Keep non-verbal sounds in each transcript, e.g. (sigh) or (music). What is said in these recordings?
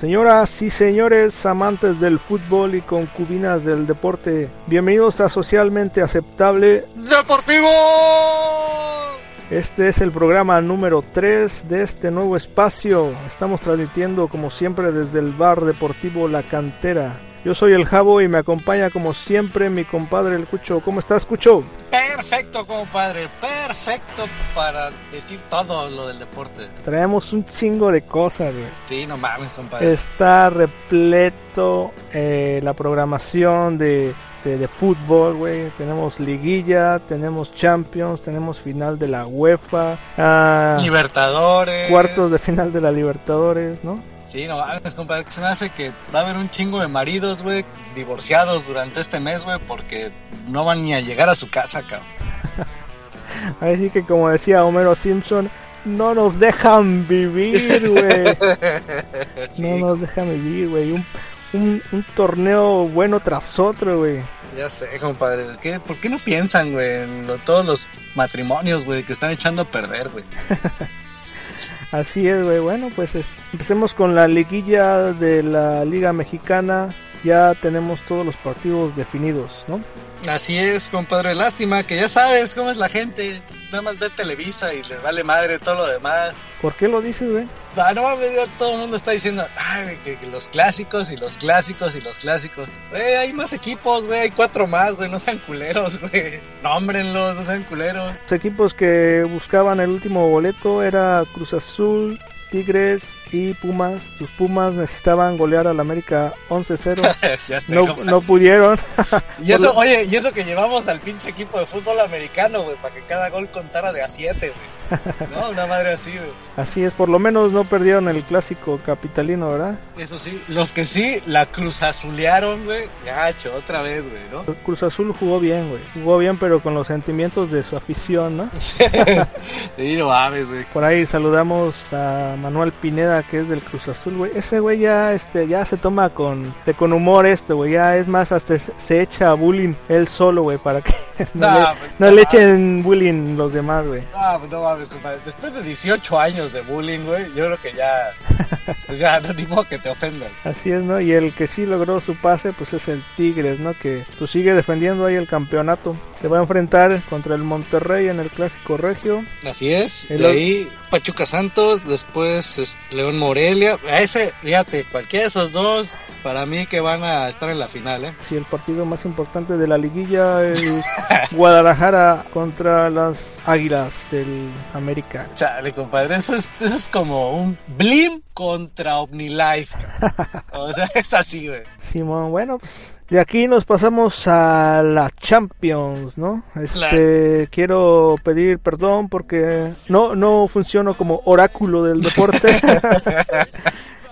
Señoras y señores amantes del fútbol y concubinas del deporte, bienvenidos a Socialmente Aceptable Deportivo. Este es el programa número 3 de este nuevo espacio. Estamos transmitiendo como siempre desde el bar deportivo La Cantera. Yo soy el Jabo y me acompaña como siempre mi compadre el Cucho. ¿Cómo estás, Cucho? Perfecto, compadre. Perfecto para decir todo lo del deporte. Traemos un chingo de cosas, güey. Sí, no mames, compadre. Está repleto eh, la programación de, de, de fútbol, güey. Tenemos liguilla, tenemos Champions, tenemos final de la UEFA. ah, Libertadores. cuartos de final de la Libertadores, ¿no? Sí, no mames, compadre. que Se me hace que va a haber un chingo de maridos, güey, divorciados durante este mes, güey, porque no van ni a llegar a su casa, cabrón. (laughs) Así que como decía Homero Simpson, no nos dejan vivir, güey. (laughs) Sí, No nos dejan vivir, güey. Un, un, un torneo bueno tras otro, güey. Ya sé, compadre. ¿Qué, ¿Por qué no piensan, güey, en lo- todos los matrimonios, güey, que están echando a perder, güey? (laughs) Así es, güey. Bueno, pues es- empecemos con la liguilla de la Liga Mexicana. Ya tenemos todos los partidos definidos, ¿no? Así es, compadre. Lástima que ya sabes cómo es la gente. Nada más ve Televisa y les vale madre todo lo demás. ¿Por qué lo dices, güey? Ah, no mames, ya todo el mundo está diciendo ay, que, que los clásicos y los clásicos y los clásicos. Güey, hay más equipos, güey. Hay cuatro más, güey. No sean culeros, güey. Nómbrenlos, no sean culeros. Los equipos que buscaban el último boleto era Cruz Azul, Tigres y Pumas. Los Pumas necesitaban golear al América 11-0. (laughs) ya sé, No, no pudieron. (laughs) Y eso, oye, y eso que llevamos al pinche equipo de fútbol americano, güey, para que cada gol contara de a 7, güey. (laughs) No, una madre así, güey. Así es, por lo menos no perdieron el clásico capitalino, ¿verdad? Eso sí, los que sí la cruz azulearon, güey, gacho, otra vez, güey, ¿no? El Cruz Azul jugó bien, güey. Jugó bien, pero con los sentimientos de su afición, ¿no? (laughs) sí, no mames, güey. Por ahí saludamos a Manuel Pineda, que es del Cruz Azul, güey. Ese güey ya, este, ya se toma con, con humor esto, güey. Ya es más, hasta se, se echa bullying él solo, güey, para que (laughs) no, No, le, pues, no le echen bullying los demás, güey. No, pues no mames, compadre. Después de 18 años de bullying, güey, yo creo que ya, (laughs) pues ya, no ni modo que te ofendan. Así es, ¿no? Y el que sí logró su pase, pues es el Tigres, ¿no? Que pues sigue defendiendo ahí el campeonato. Se va a enfrentar contra el Monterrey en el Clásico Regio. Así es. El De ahí Pachuca Santos, después es, León Morelia. A ese, fíjate, cualquiera de esos dos, para mí que van a estar en la final, ¿eh? Sí, el partido más importante de la liguilla, el (laughs) Guadalajara contra las Águilas del América. Chale, compadre, eso es, eso es como un Blim contra OmniLife. O sea, (laughs) es así, güey. Simón, bueno, pues de aquí nos pasamos a la Champions, ¿no? Este, quiero pedir perdón porque no no funciono como oráculo del deporte. (laughs)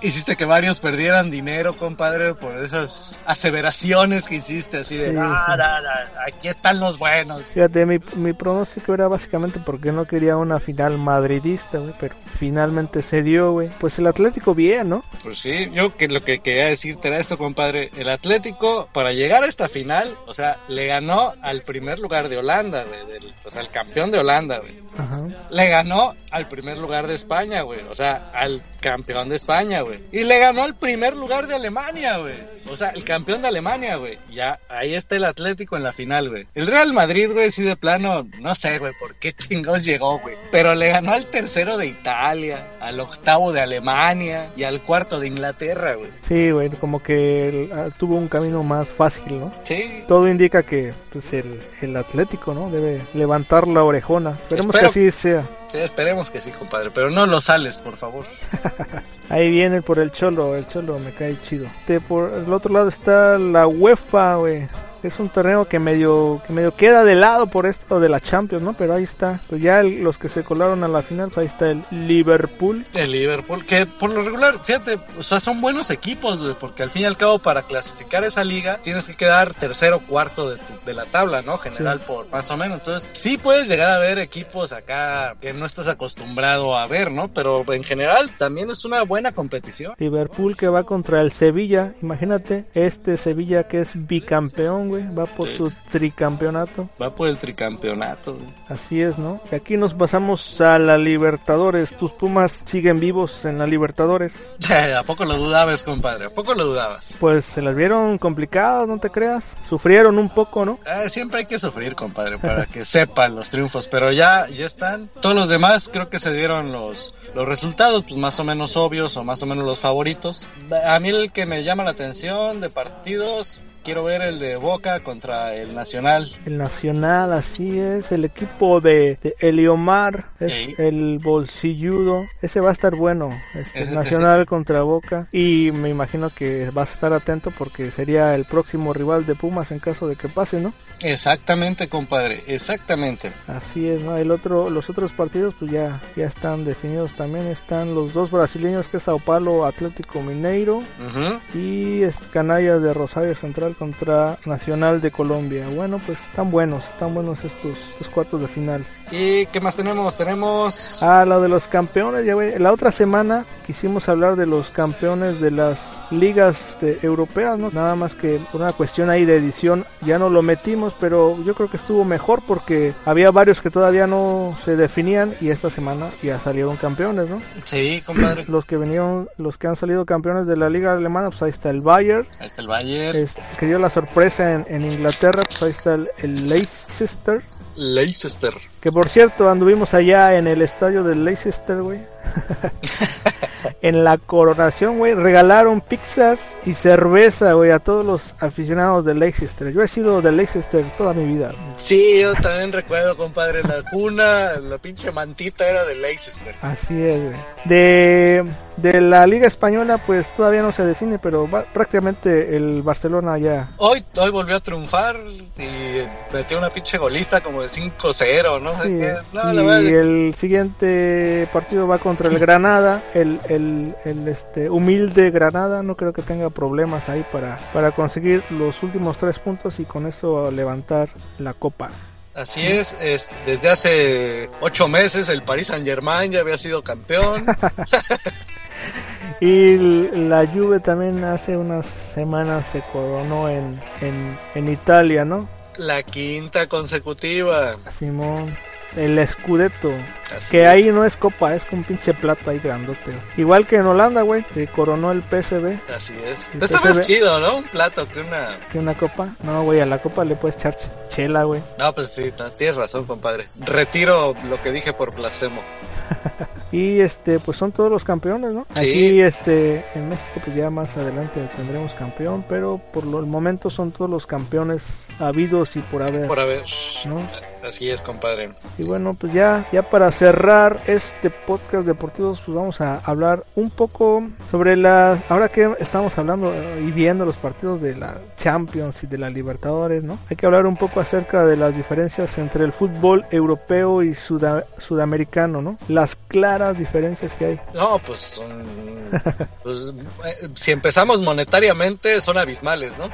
Hiciste que varios perdieran dinero, compadre, por esas aseveraciones que hiciste, así de, Sí, "Ah, sí. aquí están los buenos. Fíjate, mi, mi pronóstico era básicamente porque no quería una final madridista, güey, pero finalmente se dio, güey. Pues el Atlético bien, ¿no? Pues sí, yo que lo que quería decirte era esto, compadre. El Atlético, para llegar a esta final, o sea, le ganó al primer lugar de Holanda, güey, del- o sea, al campeón de Holanda, güey. Ajá. Le ganó al primer lugar de España, güey. O sea, al campeón de España, güey. Y le ganó al primer lugar de Alemania, güey. O sea, el campeón de Alemania, güey. Ya, ahí está el Atlético en la final, güey. El Real Madrid, güey, sí de plano, no sé, güey, por qué chingados llegó, güey. Pero le ganó al tercero de Italia, al octavo de Alemania y al cuarto de Inglaterra, güey. Sí, güey, como que el- ah, tuvo un camino más fácil, ¿no? Sí. Todo indica que pues el, el Atlético, ¿no? Debe levantar la orejona. Esperemos Espero- que así sea. Sí, esperemos que sí, compadre. Pero no lo sales, por favor. (laughs) Ahí viene por el Cholo, el Cholo me cae chido. Este, por el otro lado está la UEFA, güey. Es un torneo que medio que medio queda de lado por esto de la Champions, ¿no? Pero ahí está. Pues ya el- los que se colaron a la final, pues ahí está el Liverpool. El Liverpool, que por lo regular, fíjate, o sea, son buenos equipos, güey, porque al fin y al cabo para clasificar esa liga tienes que quedar tercero o cuarto de, tu- de la tabla, ¿no? General Sí. por más o menos. Entonces, sí puedes llegar a ver equipos acá que no estás acostumbrado a ver, ¿no? Pero en general también es una buena competición. Liverpool que va contra el Sevilla. Imagínate, este Sevilla que es bicampeón, güey. Güey. Va por su tricampeonato. Va por el tricampeonato, güey. Así es, ¿no? Y aquí nos pasamos a la Libertadores. Tus Pumas siguen vivos en la Libertadores. (laughs) ¿A poco lo dudabas, compadre? ¿A poco lo dudabas? Pues se las vieron complicadas, no te creas. Sufrieron un poco, ¿no? Eh, siempre hay que sufrir, compadre, para que (laughs) sepan los triunfos. Pero ya, ya están. Todos los demás creo que se dieron los los resultados, pues más o menos obvios o más o menos los favoritos. A mí el que me llama la atención de partidos quiero ver el de Boca contra el Nacional. El Nacional, así es. El equipo de, Eliomar, es el bolsilludo. Ese va a estar bueno. el (laughs) Nacional contra Boca. Y me imagino que vas a estar atento porque sería el próximo rival de Pumas en caso de que pase, ¿no? Exactamente, compadre. Exactamente. Así es, ¿no? El otro, los otros partidos pues ya, ya están definidos también. Están los dos brasileños que es Sao Paulo Atlético Mineiro y Canallas de Rosario Central contra Nacional de Colombia. Bueno, pues están buenos, están buenos estos, estos cuartos de final. ¿Y qué más tenemos? Tenemos... Ah, lo de los campeones, ya La otra semana quisimos hablar de los campeones de las ligas europeas, ¿no? Nada más que por una cuestión ahí de edición ya no lo metimos, pero yo creo que estuvo mejor porque había varios que todavía no se definían y esta semana ya salieron campeones, ¿no? Sí, compadre. Los que venían, los que han salido campeones de la liga alemana, pues ahí está el Bayern. Ahí está el Bayern. Es, que dio la sorpresa en, Inglaterra, pues ahí está el, el Leicester. Leicester. Que por cierto, anduvimos allá en el estadio del Leicester, güey. (laughs) en la coronación, güey, regalaron pizzas y cerveza, güey, a todos los aficionados del Leicester. Yo he sido del Leicester toda mi vida. Sí, yo también recuerdo, compadre, la cuna, la pinche mantita era del Leicester. Así es, güey. De, de la Liga Española, pues todavía no se define, pero prácticamente el Barcelona ya. Hoy, hoy volvió a triunfar y metió una pinche golista como de 5-0, ¿no? y el siguiente partido va contra el Granada, el, el, el, este, humilde Granada, no creo que tenga problemas ahí para, para conseguir los últimos tres puntos y con eso levantar la copa. Así es, es, desde hace ocho meses el Paris Saint Germain ya había sido campeón. (laughs) y la Juve también hace unas semanas se coronó en, en, en Italia, ¿no? La quinta consecutiva. Simón el Scudetto. que ahí no es copa, es con pinche plata ahí grandote. Igual que en Holanda, güey, se coronó el PSV. Así es. Está más chido, ¿no? Un plato que una... Que una copa. No, güey, a la copa le puedes echar chela, güey. No, pues sí, tienes razón, compadre. Retiro lo que dije por blasfemo. (laughs) y este, pues son todos los campeones, ¿no? Aquí, este, en México, pues ya más adelante tendremos campeón, pero por el momento son todos los campeones habidos y por haber. Por haber. ¿no? Así es, compadre. Y bueno, pues ya, ya para cerrar este podcast deportivo, pues vamos a hablar un poco sobre las. Ahora que estamos hablando y viendo los partidos de la Champions y de la Libertadores, ¿no? Hay que hablar un poco acerca de las diferencias entre el fútbol europeo y sudamericano, ¿no? Las claras diferencias que hay. No, pues son. (laughs) pues, eh, si empezamos monetariamente, son abismales, ¿no?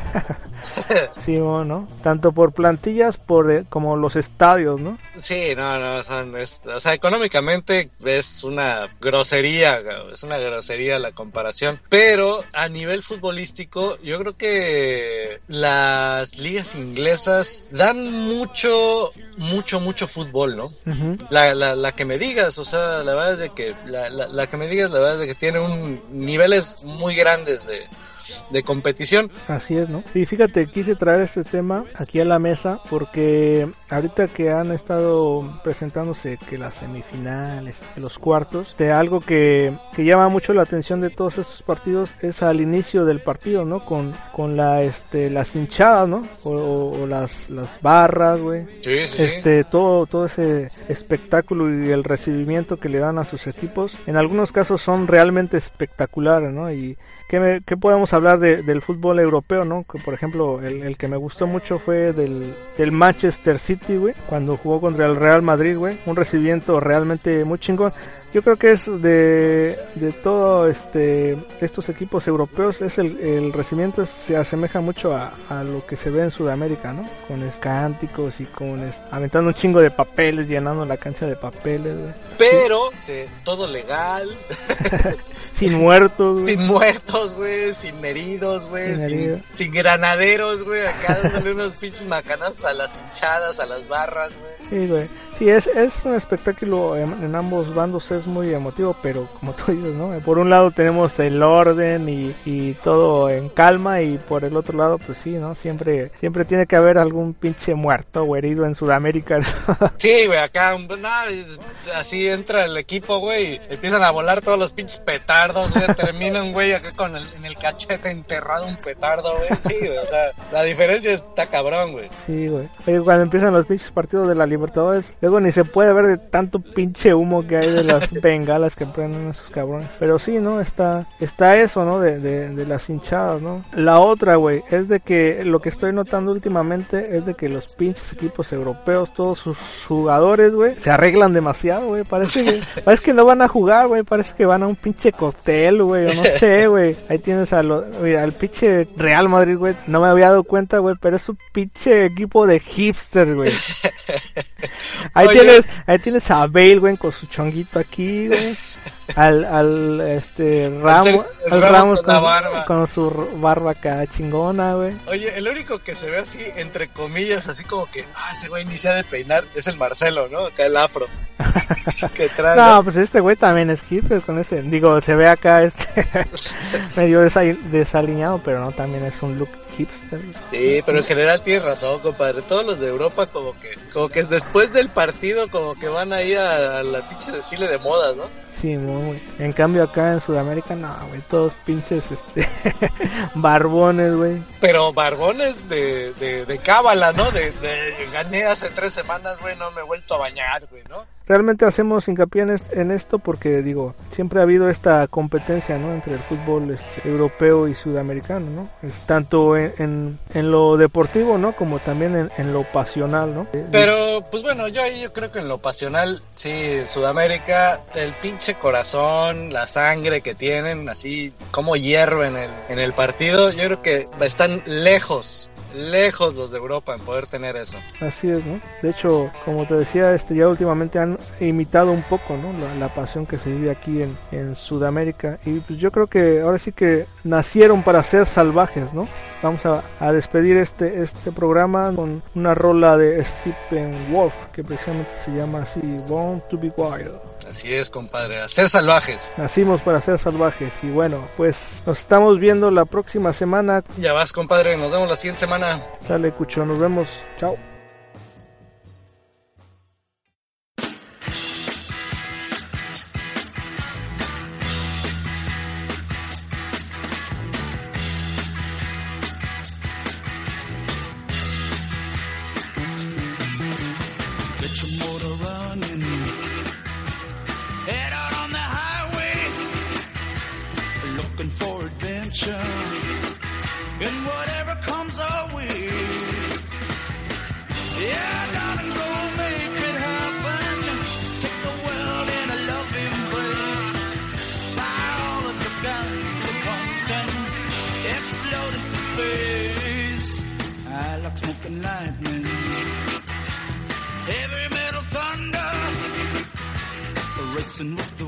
(laughs) sí, bueno, tanto por plantillas por, eh, como los estadios, ¿no? Sí, no, no, son, o sea, económicamente es una grosería, es una grosería la comparación, pero a nivel futbolístico yo creo que las ligas inglesas dan mucho, mucho, mucho fútbol, ¿no? la, la, la, que me digas, o sea, la verdad es de que, la, la, la que me digas, la verdad es de que tiene un niveles muy grandes de de competición. Así es, ¿no? Y fíjate, quise traer este tema aquí a la mesa porque ahorita que han estado presentándose que las semifinales, los cuartos, de algo que, que llama mucho la atención de todos estos partidos es al inicio del partido, ¿no? Con, con la, este, las hinchadas, ¿no? O, las, las barras, güey. Sí, sí, este, todo, todo ese espectáculo y el recibimiento que le dan a sus equipos. En algunos casos son realmente espectaculares, ¿no? Y ¿Qué, podemos hablar del fútbol europeo, no? Que, por ejemplo, el, que me gustó mucho fue del, del Manchester City, güey, cuando jugó contra el Real Madrid, güey. Un recibimiento realmente muy chingón. Yo creo que es de, de todo este estos equipos europeos, es el, el recibimiento se asemeja mucho a, a, lo que se ve en Sudamérica, ¿no? Con escánticos y con aventando un chingo de papeles, llenando la cancha de papeles, güey. Pero todo legal. (laughs) sin muertos, güey. Sin muertos, güey, sin heridos, güey, Sin sin granaderos, güey, acá dándole unos (laughs) pinches macanazos a las hinchadas, a las barras, güey. Sí, güey. Sí, es, es un espectáculo en, en ambos bandos, es muy emotivo, pero como tú dices, ¿no? Por un lado tenemos el orden y, y todo en calma y por el otro lado, pues sí, ¿no? Siempre siempre tiene que haber algún pinche muerto o herido en Sudamérica. ¿no? (laughs) Sí, güey, acá, nada, así entra el equipo, güey, empiezan a volar todos los pinches petardos, güey, termina un güey acá con el, en el cachete enterrado un petardo, güey, sí, güey, o sea, la diferencia está cabrón, güey. Sí, güey. Oye, cuando empiezan los pinches partidos de la Libertadores, luego ni se puede ver de tanto pinche humo que hay de las (laughs) bengalas que prenden esos cabrones. Pero sí, ¿no? Está, está eso, ¿no? De, de, de las hinchadas, ¿no? La otra, güey, es de que lo que estoy notando últimamente es de que los pinches equipos europeos, todos sus jugadores, güey, se arreglan demasiado, güey. Parece que, (laughs) parece que no van a jugar, güey. Parece que van a un pinche cóctel, güey. O no (laughs) sé, güey. Ahí tienes a lo, mira, al pinche Real Madrid, güey. No me había dado cuenta, güey, pero es un pinche equipo de hipster, güey. Ahí Oye. tienes, ahí tienes a Bale, güey, con su chonguito aquí, güey. Al, al, este, Ramos, al Ramos Ramos con su barba acá chingona, güey. Oye, el único que se ve así, entre comillas, así como que, ah, ese güey ni se ha de peinar, es el Marcelo, ¿no? Acá el afro. (laughs) que trae. No, pues este güey también es hipster con ese, digo, se ve acá este (laughs) medio desa- desaliñado, pero no, también es un look Sí, pero en general tienes razón, compadre. Todos los de Europa como que, como que después del partido como que van ahí a, a la pinche desfile de modas, ¿no? En cambio acá en Sudamérica, no, güey, todos pinches, este, (laughs) barbones, güey. Pero barbones de, de, de cábala, ¿no? De, de gané hace tres semanas, güey, no me he vuelto a bañar, güey, ¿no? Realmente hacemos hincapié en, est- en esto porque, digo, siempre ha habido esta competencia, ¿no? Entre el fútbol este, europeo y sudamericano, ¿no? Es tanto en, en, en lo deportivo, ¿no? Como también en, en lo pasional, ¿no? Pero, pues bueno, yo ahí yo creo que en lo pasional, sí, Sudamérica, el pinche corazón, la sangre que tienen, así como hierro en el, en el partido, yo creo que están lejos, lejos los de Europa en poder tener eso. Así es, ¿no? De hecho, como te decía, este ya últimamente han imitado un poco, ¿no? La, la pasión que se vive aquí en, en Sudamérica. Y pues yo creo que ahora sí que nacieron para ser salvajes, ¿no? Vamos a, a despedir este, este programa con una rola de Stephen Wolf, que precisamente se llama así, Born to be Wild. Así es, compadre, a ser salvajes. Nacimos para ser salvajes y bueno, pues nos estamos viendo la próxima semana. Ya vas, compadre, nos vemos la siguiente semana. Sale Cucho, nos vemos. Chao. Adventure. And whatever comes our way. Yeah, darling, go make it happen. Take the world in a loving embrace. Fire all of your guns at once and explode into space. I like smoking lightning heavy metal thunder, racing with the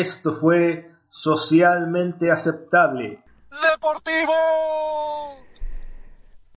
Esto fue socialmente aceptable. Deportivo.